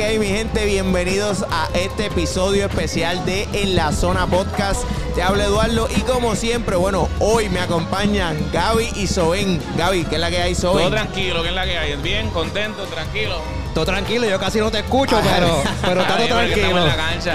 que hay, mi gente? Bienvenidos a este episodio especial de En la Zona Podcast. Te habla Eduardo y como siempre, bueno, hoy me acompañan Gaby y Soben. Gaby, ¿qué es la que hay, Soben? Todo tranquilo, ¿qué es la que hay? Bien, contento, tranquilo. Todo tranquilo, yo casi no te escucho, pero, pero está todo tranquilo.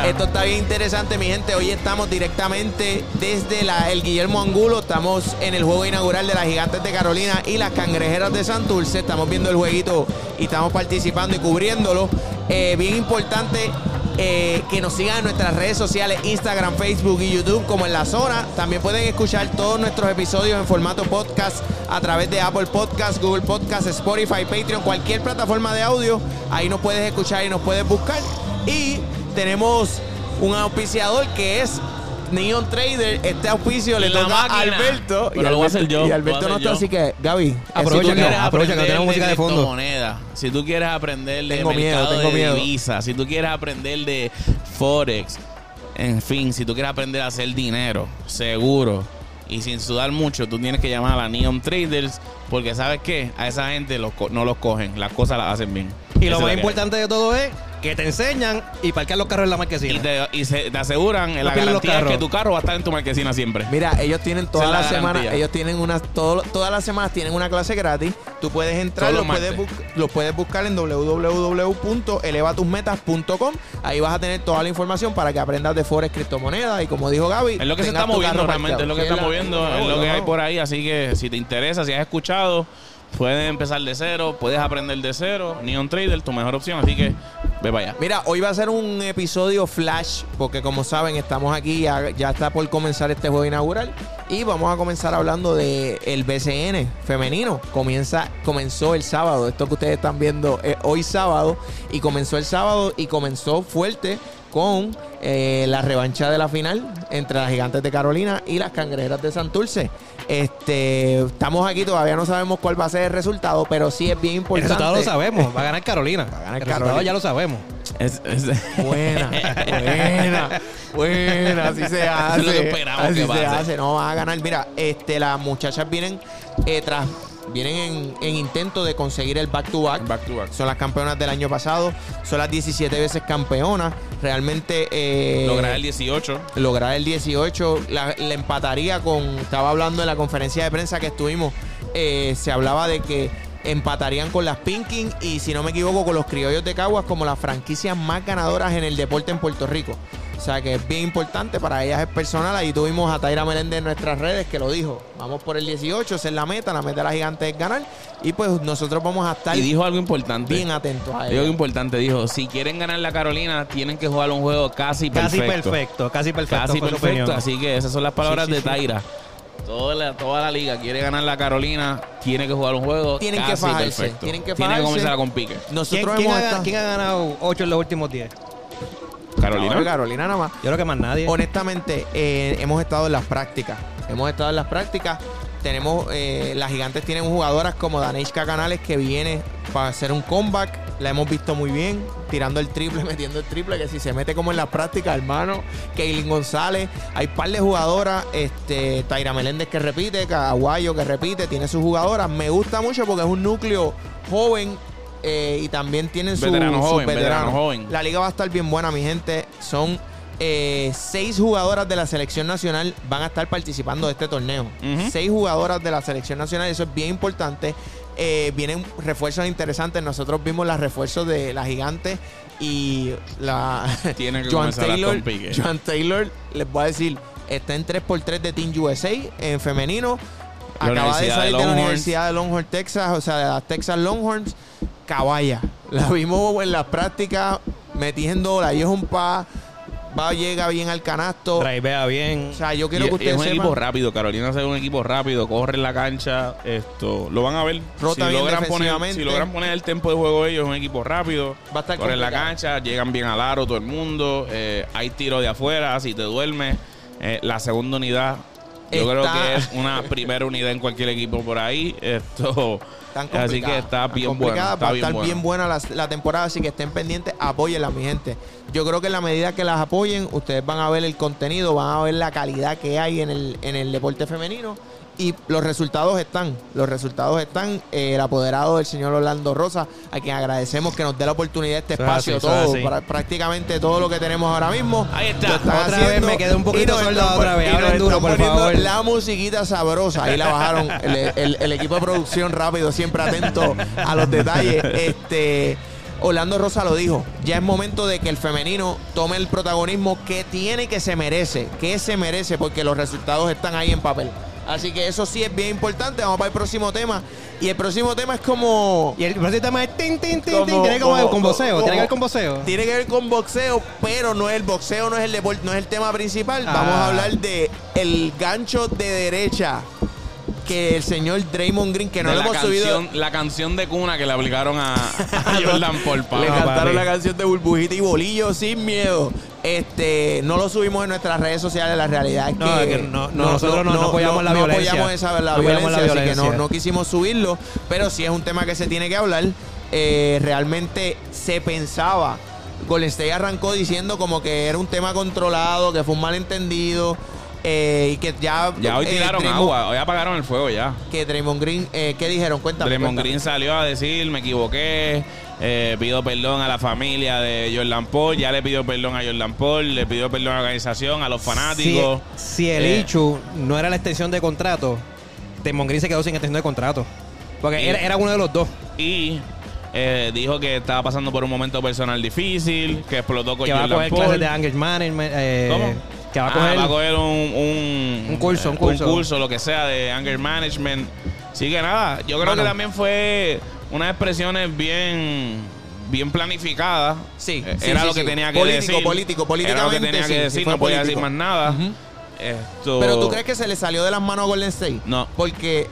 Esto está bien interesante, mi gente. Hoy estamos directamente desde la, el Guillermo Angulo. Estamos en el juego inaugural de las Gigantes de Carolina y las Cangrejeras de Santurce. Estamos viendo el jueguito y estamos participando y cubriéndolo. Eh, bien importante eh, que nos sigan en nuestras redes sociales, Instagram, Facebook y YouTube como en la zona. También pueden escuchar todos nuestros episodios en formato podcast a través de Apple Podcast, Google Podcast, Spotify, Patreon, cualquier plataforma de audio. Ahí nos puedes escuchar y nos puedes buscar. Y tenemos un auspiciador que es Neon Trader. Este auspicio le La toca a máquina. Alberto. Pero lo voy a hacer yo, Y lo Alberto a no hacer está, yo. así que, Gaby. Aprovecha que- aprovecha que no tenemos música de fondo. criptomonedas, si tú quieres aprender de Tengo miedo, mercado tengo de miedo. divisas, si tú quieres aprender de forex, en fin, si tú quieres aprender a hacer dinero seguro y sin sudar mucho, tú tienes que llamar a la Neon Traders porque sabes qué, a esa gente los co- no los cogen, las cosas las hacen bien. Y Esa lo es la más que hay. importante de todo es que te enseñan y parquear los carros en la marquesina. y te, y se- te aseguran en la los garantía carros. que tu carro va a estar en tu marquesina siempre. Mira, ellos tienen todas Esa es la garantía. ellos tienen una, todo- todas las semanas tienen una clase gratis. Tú puedes entrar, Todos los puedes, martes. bu- lo puedes buscar en www.elevatusmetas.com. Ahí vas a tener toda la información para que aprendas de forex, criptomonedas y como dijo Gaby, Es lo que se tengas está tu moviendo carro realmente, es lo que parqueado. está Sí, moviendo, es lo que hay por ahí. Así que si te interesa, si has escuchado, puedes empezar de cero, puedes aprender de cero. Neon Trader, tu mejor opción. Así que ve. Mira, hoy va a ser un episodio flash, porque como saben, estamos aquí, ya, ya está por comenzar este juego inaugural. Y vamos a comenzar hablando de el BCN femenino. Comienza, comenzó el sábado. Esto que ustedes están viendo es hoy sábado. Y comenzó el sábado y comenzó fuerte con eh, la revancha de la final entre las gigantes de Carolina y las cangrejeras de Santurce. Este, estamos aquí, todavía no sabemos cuál va a ser el resultado, pero sí es bien el importante. resultado lo sabemos. Va a ganar Carolina. Va a ganar el resultado Carolina. ya lo sabemos. Es- es- Buena, buena, buena, así se hace. Es lo que esperamos así que se hace, no van a ganar. Mira, este, las muchachas vienen eh, tras, vienen en, en intento de conseguir el back to back. Back to back. Son las campeonas del año pasado, son las 17 veces campeonas. Realmente eh, Lograr el 18. lograr el 18, la, la empataría con, estaba hablando en la conferencia de prensa que estuvimos, eh, se hablaba de que empatarían con las Pinkin y si no me equivoco con los criollos de Caguas como las franquicias más ganadoras en el deporte en Puerto Rico. O sea que es bien importante, para ellas es personal. Ahí tuvimos a Taira Meléndez en nuestras redes que lo dijo. Vamos por el 18, esa es la meta, la meta de la gigante es ganar. Y pues nosotros vamos a estar Y dijo algo importante. bien atentos a Dijo ello. algo importante. Dijo, si quieren ganar la Carolina, tienen que jugar un juego casi Casi perfecto. perfecto. Casi perfecto. Casi fue su perfecto. Así que esas son las palabras Sí, sí, de sí. Toda la, toda la liga quiere ganar la Carolina, tiene que jugar un juego Tienen que fajarse, perfecto. tienen que Tiene fajarse. que comenzar con pique. Nosotros ¿Quién, ha, estado- quién ha ganado 8 en los últimos 10? Carolina. No, Carolina nada más. Yo creo que más nadie. Honestamente, eh, hemos estado en las prácticas. Hemos estado en las prácticas. Tenemos, eh, las gigantes tienen jugadoras como Daneshka Canales que viene para hacer un comeback. La hemos visto muy bien, tirando el triple, metiendo el triple, que si se mete como en las prácticas, hermano. Keilin González. Hay par de jugadoras, este, Taira Meléndez que repite, Caguayo que repite, tiene sus jugadoras. Me gusta mucho porque es un núcleo joven eh, y también tienen su, Veterano sus joven, veteranos. veterano joven. La liga va a estar bien buena, mi gente. Son eh, seis jugadoras de la selección nacional van a estar participando de este torneo. Seis jugadoras de la selección nacional, eso es bien importante. Eh, vienen refuerzos interesantes. Nosotros vimos los refuerzos de la gigante y la Tiene que Joan Taylor. Joan Taylor, les voy a decir, está en 3x3 de Team USA en femenino. La Acaba de salir de, la. Universidad de Longhorns, Texas, o sea, de las Texas Longhorns. Caballa. La vimos en las prácticas metiendo la es un pa. Va, llega bien al canasto. Drivea bien. O sea, yo quiero Y- que y es ustedes un sepan. equipo rápido. Carolina es un equipo rápido, corre en la cancha. Esto lo van a ver. Rota si, bien logran poner, si logran poner el tempo de juego ellos, es un equipo rápido. Va a estar corren la complicado. cancha, llegan bien al aro todo el mundo. eh, hay tiro de afuera, si te duermes. Eh, la segunda unidad, yo Está- creo que es una primera unidad en cualquier equipo por ahí. Esto, Tan así que está bien complicada, bueno. Va a Está estar bien buena la, la temporada, así que estén pendientes, apóyenla, mi gente. Yo creo que en la medida que las apoyen, ustedes van a ver el contenido, van a ver la calidad que hay en el, en el deporte femenino y los resultados están. Los resultados están. Eh, el apoderado del señor Orlando Rosa, a quien agradecemos que nos dé la oportunidad, este Eso es espacio, así, todo, para- prácticamente todo lo que tenemos ahora mismo. Ahí está. Otra vez me quedé un poquito soldado otra vez. Hablen duro, por favor. La musiquita sabrosa. Ahí la bajaron. El, el- el equipo de producción rápido, siempre atento a los detalles. Este. Orlando Rosa lo dijo, ya es momento de que el femenino tome el protagonismo que tiene que se merece, que se merece porque los resultados están ahí en papel. Así que eso sí es bien importante. Vamos para el próximo tema. Y el próximo tema es como... Y el próximo tema es tin, tin, tin, tin. Como- Tiene que ver con boxeo. como- Tiene que ver con boxeo. Tiene que ver con boxeo, pero no es el boxeo, no es el deporte, no es el tema principal. Ah. Vamos a hablar de el gancho de derecha que el señor Draymond Green, que no de lo la hemos subido. canción, la canción de cuna que le aplicaron a, a Jordan Paul. Le papá. cantaron la canción de Burbujita y Bolillo sin miedo. Este, no lo subimos en nuestras redes sociales. La realidad es que, No, es que no- no, nosotros no- no apoyamos la violencia. apoyamos esa, la No apoyamos violencia, la así que violencia. no, no quisimos subirlo. Pero sí es un tema que se tiene que hablar. Eh, realmente se pensaba. Golden State arrancó diciendo como que era un tema controlado, que fue un malentendido. Eh, y que ya. Ya hoy eh, tiraron Draymond- agua, hoy apagaron el fuego ya. Que Draymond Green, eh, ¿qué dijeron? Cuéntame. Draymond cuéntame. Green salió a decir, me equivoqué, eh, pido perdón a la familia de Jordan Paul, ya le pidió perdón a Jordan Paul, le pidió perdón a la organización, a los fanáticos. Si, si el Eh, Ichu no era la extensión de contrato, Demon Green se quedó sin extensión de contrato. Porque Y- era, era uno de los dos. Y eh, dijo que estaba pasando por un momento personal difícil, que explotó con Que va a Jordan coger Paul. clases de anger management. eh, ¿Cómo? Que va a Ah, coger. va a coger un, un, Un curso, un curso. lo que sea de anger management. Sí que nada, yo creo que también fue unas expresiones bien bien planificadas. Sí, Eh, sí, era sí, lo que sí. tenía que Político, decir. político, Era lo que tenía que decir, no podía político. decir más nada. Esto- Pero tú crees que se le salió de las manos a Golden State? No. Porque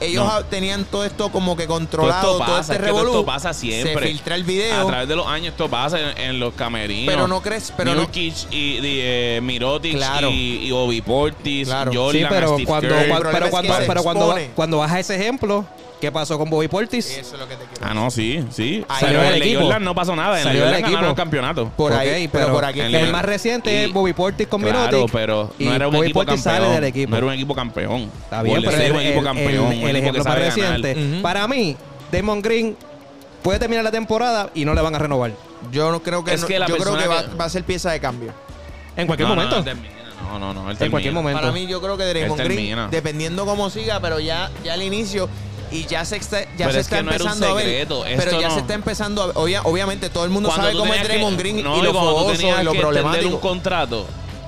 ellos No. tenían todo esto como que Todo controlado, todo, pasa, este es que todo esto pasa siempre. Se filtra el A video. través de los años esto pasa en, en los camerinos. Pero no crees, pero no- Nurkic y de, eh, Mirotic Claro. y, y Obi Portis, Claro. Jordan, sí, pero Steve cuando, Kerr. Cuando- pero es cuando, que pero cuando, cuando baja ese ejemplo, ¿qué pasó con Bobby Portis? Eso es lo que te quiero Ah, no, sí, sí. Ahí Salió del el de equipo. Jordan no pasó nada. En Salió el del Jordan ganaron el campeonato. Por Ok, ahí, pero, por aquí. el el- más reciente y- es Bobby Portis con Claro, Mirotic. pero y no era un Bobby equipo Portis campeón. sale del equipo. No era un equipo campeón. Está bien, pero era un equipo campeón. el- el ejemplo más reciente. Para mí, Damon Green puede terminar la temporada y no le van a renovar. Yo no creo que, Es no- que la yo creo que va, que- va a ser pieza de cambio. En cualquier No, momento. termina. No, no, no. él En cualquier momento. Para mí yo creo que Draymond Green, dependiendo cómo siga, pero ya, ya al inicio y ya se está, ya se es está empezando a ver. esto Pero ya no. se está empezando a ver. obvia- obviamente todo el mundo Cuando sabe cómo es que- Draymond Green no, y lo fogoso y lo problemático. un contrato,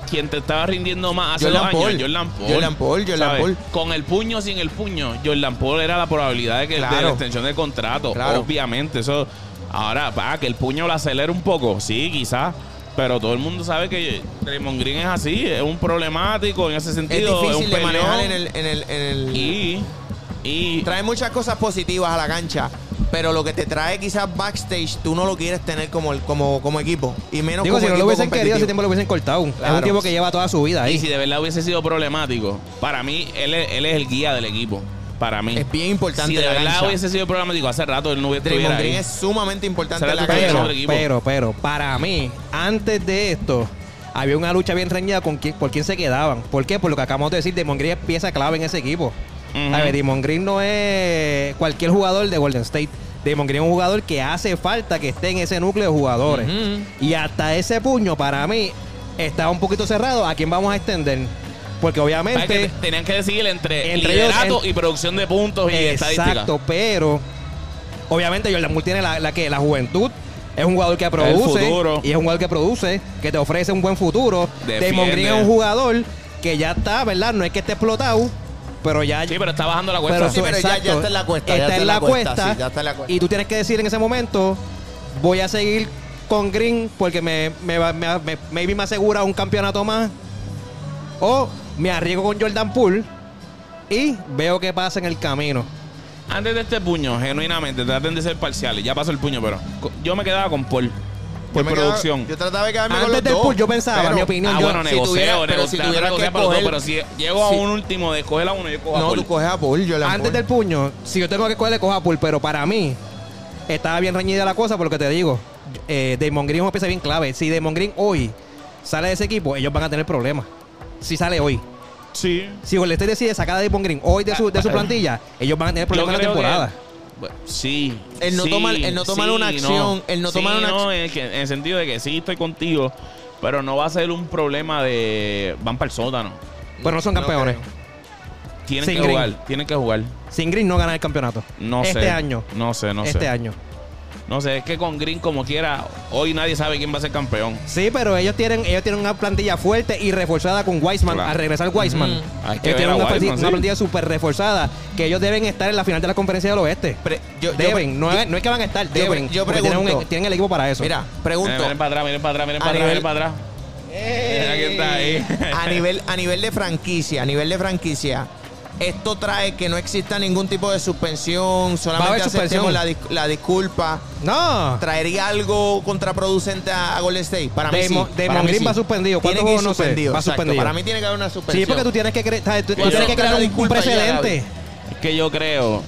quien te estaba rindiendo más hace Jordan dos años, Paul. Jordan Paul. Jordan Paul, Jordan ¿sabes? Paul. Con el puño o sin el puño, Jordan Paul era la probabilidad de que de Claro. la extensión del contrato. Claro. Obviamente, eso. Ahora, para que el puño lo acelere un poco, sí, quizás. Pero todo el mundo sabe que Draymond Green es así, es un problemático en ese Es sentido. difícil un de manejar en el, en el, en el- Y. Y. Trae muchas cosas positivas a la cancha, pero lo que te trae quizás backstage, tú no lo quieres tener como, el- como, como equipo. Y menos Digo, como si no lo hubiesen querido, ese tiempo lo hubiesen cortado. Es un tipo que lleva toda su vida ahí. Y si de verdad hubiese sido problemático, para mí, él es, él es el guía del equipo. Para mí. Es bien importante Si de la verdad cancha. hubiese sido problemático, hace rato él no hubiera Draymond estuviera Green ahí. es sumamente importante en la pero, del equipo. pero, pero, para mí, antes de esto, había una lucha bien reñida con quién, por quién se quedaban. ¿Por qué? Por lo que acabamos de decir, Demon Green es pieza clave en ese equipo. Ujú. A ver, Damon Green no es cualquier jugador de Golden State. Damon Green es un jugador que hace falta que esté en ese núcleo de jugadores. Y hasta ese puño, para mí, está un poquito cerrado. ¿A quién vamos a extender? Porque que obviamente... te- tenían que decidir entre, Entre ellos, liderato en- y producción de puntos y estadística. Exacto, pero obviamente Jordan Moore tiene la, la que la juventud. Es un jugador que produce. Y es un jugador que produce, que te ofrece un buen futuro. Defiende. Damon Green es un jugador que ya está, ¿verdad? No es que esté explotado, pero ya. Sí, pero está bajando la cuesta. pero sí, pero ya- está en la cuesta, ya Está en la cuesta. sí, ya está en la cuesta. Y tú tienes que decir en ese momento: voy a seguir con Green porque me, me, me, me- maybe me asegura un campeonato más. O me arriesgo con Jordan Poole y veo qué pasa en el camino. Antes de este puño, genuinamente, traten de ser parciales. Ya pasó el puño, pero yo me quedaba con Paul. Por Yo me quedaba- producción. yo trataba de quedarme con Antes los del dos, pool, yo pensaba, pero- mi opinión, ah, yo- bueno, si negocio, tuviera- pero negocio, si tuviera que por los dos, coger- pero si llego a Sí. un último de coger a uno, yo cojo a No, tú coges a Paul, yo la Antes del puño, si yo tengo que cogerle, coja a Poole, pero para mí estaba bien reñida la cosa por lo que te digo. Eh, Damon Green es una pieza bien clave. Si Damon Green hoy sale de ese equipo, ellos van a tener problemas. Si sale hoy. Sí. Si Golden State decide sacar a Draymond Green hoy de su, de su plantilla, ellos van a tener problemas en la que- temporada. Bueno, sí. El no sí, tomar- el no tomar una acción, el no Sí, tomar una no, acción. en, que- en el sentido de que sí estoy contigo, pero no va a ser un problema de van para el sótano. Pero no son campeones. Tienen Sin que Green. jugar, tienen que jugar. Sin Green no ganan el campeonato. No este sé. año. No sé, no este sé. año. No sé, es que con Green como quiera, hoy nadie sabe quién va a ser campeón. Sí, pero ellos tienen, ellos tienen una plantilla fuerte y reforzada con Wiseman. Claro. Al regresar Wiseman. Ujú. Hay que Ellos tienen una, Wiseman, plantilla, sí. una plantilla súper reforzada que ellos deben estar en la final de la conferencia del oeste. Pre- yo- yo- deben, no, yo- es, no es que van a estar, deben. yo tienen, un- pregunto. tienen el equipo para eso. Mira, pregunto. Miren, miren para atrás, miren para atrás, miren para atrás, miren para atrás. Mira quién está ahí. a nivel a nivel de franquicia, a nivel de franquicia, esto trae que no exista ningún tipo de suspensión, solamente aceptemos suspensión. la, dis- la disculpa. No. ¿Traería algo contraproducente a, a Golden State? Para mí sí. Damon- para mí Green sí. va suspendido. Tiene ¿Cuántos que ir juegos no sé? suspendido, Va exacto. suspendido. Para mí tiene que haber una suspensión. Sí, porque tú tienes que, cre-. Tú- tienes que crear un, un precedente. Es que yo creo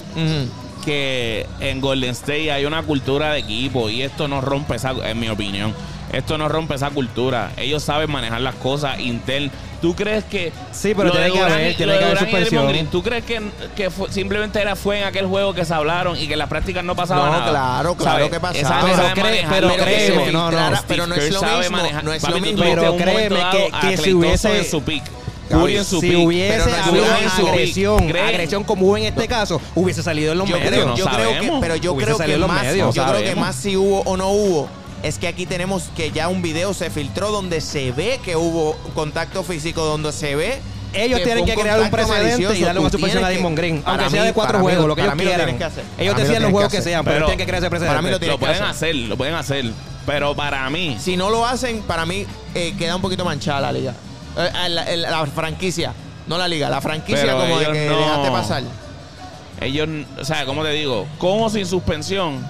que en Golden State hay una cultura de equipo y esto no rompe esa, en mi opinión, esto no rompe esa cultura. Ellos saben manejar las cosas internas. ¿Tú crees que Sí, pero tiene que haber- tiene que haber suspensión. Green, ¿Tú crees que, que fue- simplemente era fue en aquel juego que se hablaron y que en las prácticas no pasaba No, nada? claro, claro ¿Sabes? que pasaba. Pero cree- pero que créeme, se no, no, pero no es lo mismo. manejar- no es Papi, lo mismo. Pero créeme que- que si hubiese- en su pick. Gaby, Curry en su si hubiese no habido agresión, ¿Creen? agresión como hubo en este caso, hubiese salido en los Yo medios. creo, no yo creo que, pero yo Hubiese creo que más, medios. yo No creo que más si hubo o no hubo, es que aquí tenemos que ya un video se filtró donde se ve que hubo contacto físico, donde se ve Ellos que tienen que crear un precedente y darle una suspensión a Damon Green. Aunque sea mí- de cuatro mí juegos, lo- que para ellos quieran. tienen que hacer. Ellos decían los juegos que sean, pero Pero- ellos tienen que crear ese para mí lo precedente. tienen Lo que pueden hacer. hacer, lo pueden hacer. Pero para mí, Si no lo hacen, para mí eh, queda un poquito manchada la liga. Eh, eh, la, franquicia, no la liga, la franquicia Pero como de que no- dejaste pasar. ellos, o sea, ¿cómo te digo? Con o sin suspensión,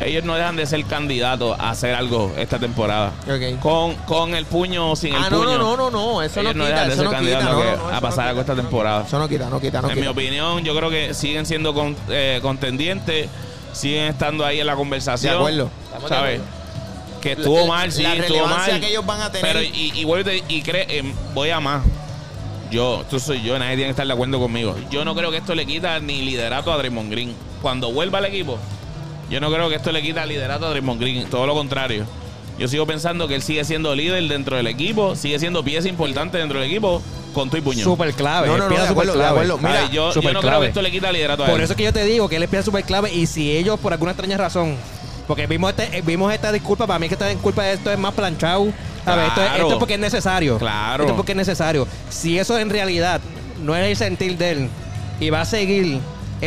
ellos no dejan de ser candidatos a hacer algo esta temporada. Con, con el puño o sin el Ah, no, puño. no, no, no, no, eso no ellos no quita, dejan de eso ser no quita, candidatos no, no, no, a pasar no algo esta temporada. Eso no quita, no quita, no en quita. mi opinión, yo creo que siguen siendo con- eh, contendientes, siguen estando ahí en la conversación. De acuerdo. ¿Sabes? Que estuvo La- mal, sí, la estuvo relevancia mal. que ellos van a tener. Pero, y, y, vuelvo y te- y cre- em, voy a más. Yo, tú soy yo, nadie tiene que estar de acuerdo conmigo. Yo no creo que esto le quita ni liderato a Draymond Green. Cuando vuelva al equipo, yo no creo que esto le quita liderato a Draymond Green. Todo lo contrario. Yo sigo pensando que él sigue siendo líder dentro del equipo, sigue siendo pieza importante dentro del equipo, con tu y puño. Súper clave. No, no, no, de súper acuerdo. Mira, yo, yo súper no creo clave. que esto le quita liderato a Por él. eso es que yo te digo que él es pieza súper clave y si ellos por alguna extraña razón, porque vimos este, eh, vimos esta disculpa, para mí que esta disculpa de esto es más planchado. A ver, esto, es- Claro. esto es porque es necesario. Claro. Esto es porque es necesario. Si eso en realidad no es el sentir de él y va a seguir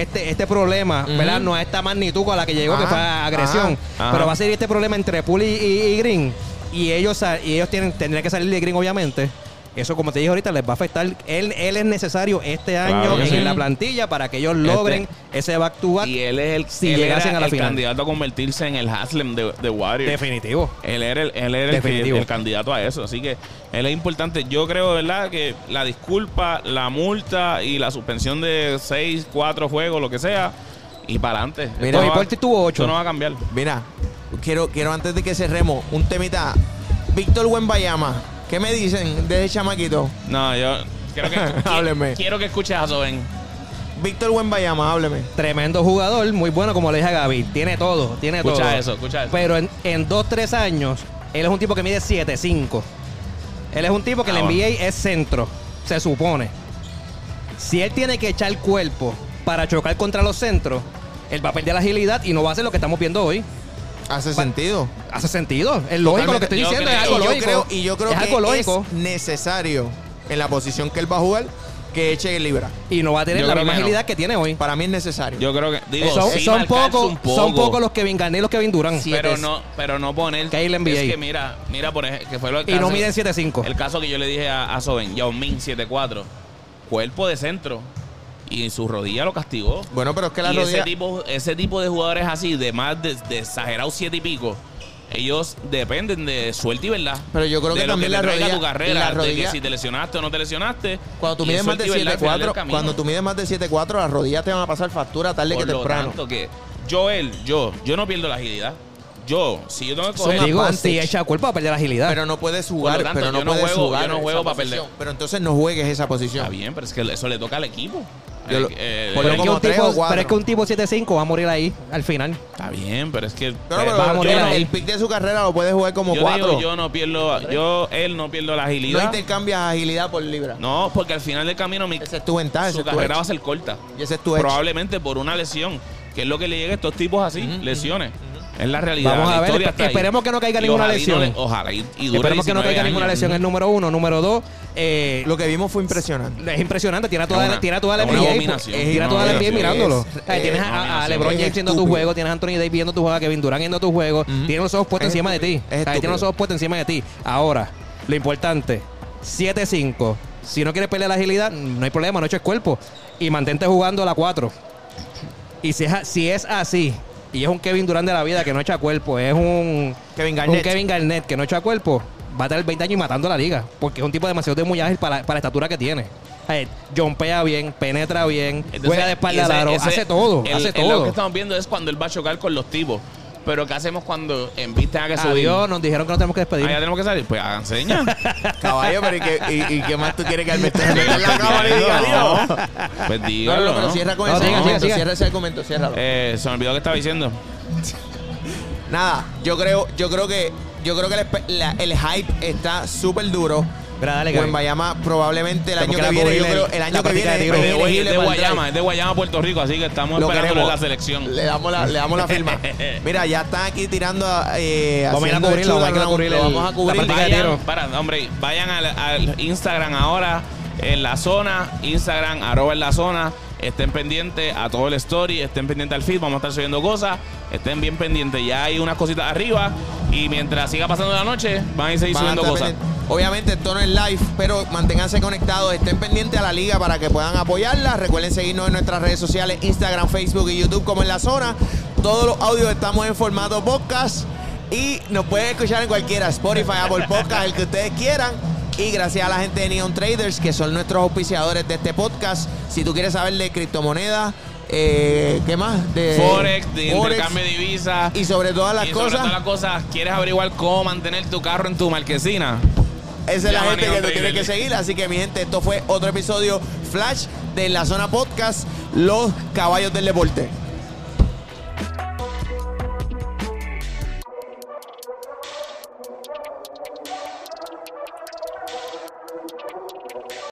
este, este problema, Ujú. ¿verdad? No a esta magnitud con la que llegó, que fue agresión, ajá. pero va a seguir este problema entre Poole y, y- y Green y ellos, y ellos tienen, tendrían que salir de Green, obviamente. Eso, como te dije ahorita, les va a afectar. Él, él es necesario este año Claro en sí. la plantilla para que ellos logren ese back to back. Y él es el, Si él llegasen era a la el final. candidato a convertirse en el Haslem de, de Warriors. Definitivo. Él era el, él era el, candidato a eso. Así que él es importante. Yo creo, verdad, que la disculpa, la multa y la suspensión de 6, 4 juegos, lo que sea, y para adelante. Mira, va- Portis tuvo ocho. Esto no va a cambiar. Mira, quiero, quiero antes de que cerremos, un temita. Víctor Wembayama, ¿qué me dicen de ese chamaquito? No, yo quiero que, Hábleme. quiero que escuches a Soben. Víctor hábleme. Tremendo jugador, muy bueno, como le dije a Gaby. Tiene todo, tiene Escucha todo. eso, escucha eso. Pero en, en dos, tres años, él es un tipo que mide 7'5". Él es un tipo que Ah, el bueno. NBA es centro, se supone. Si él tiene que echar cuerpo para chocar contra los centros, él va a perder la agilidad y no va a hacer lo que estamos viendo hoy. Hace sentido. Hace sentido. Es lógico lo que estoy Yo diciendo, creo- es algo y yo lógico. creo, y yo creo es que algo lógico. es necesario en la posición que él va a jugar que eche libra. Y no va a tener Yo la misma que no. agilidad que tiene hoy. Para mí es necesario. Yo creo que, digo, son, sí son pocos poco, son pocos los Kevin Garnett y los Kevin Durant. Sí. pero no, pero no poner. Que. Es que mira, mira, por ejemplo, que fue lo Y no miden 7'5". El caso que yo le dije a, a Soben, Yao Ming 7'4, cuerpo de centro. Y su rodilla lo castigó. Bueno, pero es que la y rodilla. ese tipo, ese tipo de jugadores así, de más de, de exagerados siete y pico, ellos dependen de suerte y verdad. Pero yo creo de que lo también te la rodilla- tu carrera, la de rodilla- que si te lesionaste o no te lesionaste. Cuando tú mides es más de suerte y verdad al final del 7'4, camino. cuando tú mides más de 7'4, las rodillas te van a pasar factura tarde Por que lo temprano. tanto que Joel, yo, yo no pierdo la agilidad. yo, si yo tengo que coger... Digo, si echa cuerpo a perder la agilidad. Pero no puedes jugar, tanto, pero no yo no puedes juego- jugar yo no juego para posición. perder. Pero entonces no juegues esa posición. Está bien, pero es que eso le toca al equipo. Yo lo- Eh, pero, es que como un tres tipo, o cuatro. pero es que un tipo 7-5 va a morir ahí al final. Está bien, pero es que... Pero, pero vas a morir yo no- ahí. el pick de su carrera lo puedes jugar como yo cuatro. digo, yo no pierdo... Yo, él no pierdo la no agilidad. intercambias agilidad por libra. No, porque al final del camino mi, Esa es tu ventaja, ese su es tu carrera va a edge. ser corta. Y ese es tu edge. Probablemente por una lesión, que es lo que le llega a estos tipos así, lesiones. Es la realidad. Vamos a la ver, ahí. esperemos que no caiga Y ninguna ojalá y no lesión. le- ojalá y, y dure Esperemos que no 19 caiga ninguna lesión. El número uno. Número dos, eh, Lo que vimos fue impresionante. es impresionante. Tiene a toda, Es la- tiene a toda la es NBA. Tiene a Es toda la NBA mirándolo. Es- tienes es a-. LeBron Es James viendo tu juego, tienes a Anthony Davis viendo tu juego, a Kevin Durant viendo tu juego. Ujú. Tienes los ojos puestos Es encima de ti. Es Tienes los ojos puestos encima de ti. Ahora, lo importante, 7-5. Si no quieres pelear la agilidad, no hay problema, no eches cuerpo. Y mantente jugando a la 4. Y es, si es así, y es un Kevin Durant de la vida que no echa cuerpo, es un Kevin un Garnett. Kevin Garnett que no echa cuerpo, va a tener 20 años y matando la liga. Porque es un tipo demasiado de muy ágil para, para la estatura que tiene. Eh, Jompea bien, penetra bien, Entonces, juega de espalda al ese- ese- hace todo, el- hace el- todo. Lo que estamos viendo es cuando él va a chocar con los tipos. Pero ¿qué hacemos cuando en vista que subir? Adiós, nos dijeron que nos tenemos que despedir. Ah, ya tenemos que salir. Pues hagan señas. Caballo, pero ¿y qué, y, y qué más tú quieres que se meta en la cámara y diga adiós? Pues No, no, dígalo, no, pero ¿no? cierra con No, ese siga, argumento, siga, siga. cierra ese argumento, ciérralo. Eh, se me olvidó que estaba diciendo. Nada, yo creo, yo creo que, yo creo que el, espe- la- el hype está súper duro. Mira, dale, Kevin. Bayama probablemente el año que viene, yo creo, el- año que viene de es de, Guayama, es de Guayama, Puerto Rico, así que estamos Lo esperándolo en queremos. la selección. Le damos la, le damos la firma. Mira, ya están aquí tirando eh, Vamos a cubrirlo, vamos a ir a shoot-around, cubrir lo el- vamos a la cubrir. práctica de tiro. Vayan, para, hombre, vayan al, al Instagram ahora, en la zona, Instagram, arroba en la zona. Estén pendientes a todo el story, estén pendientes al feed, vamos a estar subiendo cosas. Estén bien pendientes, ya hay unas cositas arriba. Y mientras siga pasando la noche, van a ir seguir Van subiendo cosas. Obviamente esto no es live, pero manténganse conectados, estén pendientes a la liga para que puedan apoyarla. Recuerden seguirnos en nuestras redes sociales, Instagram, Facebook y YouTube como en la zona. Todos los audios estamos en formato podcast y nos pueden escuchar en cualquiera, Spotify, Apple Podcast, el que ustedes quieran. Y gracias a la gente de Neon Traders, que son nuestros auspiciadores de este podcast. Si tú quieres saber de criptomonedas, eh, ¿qué más? De Forex, de Forex, intercambio de divisas. y sobre todas las y sobre cosas. todas las cosas, ¿quieres averiguar cómo mantener tu carro en tu marquesina? Esa es la gente que tú tienes que seguir. Así que, mi gente, esto fue otro episodio Flash de La Zona Podcast, Los Caballos del Deporte.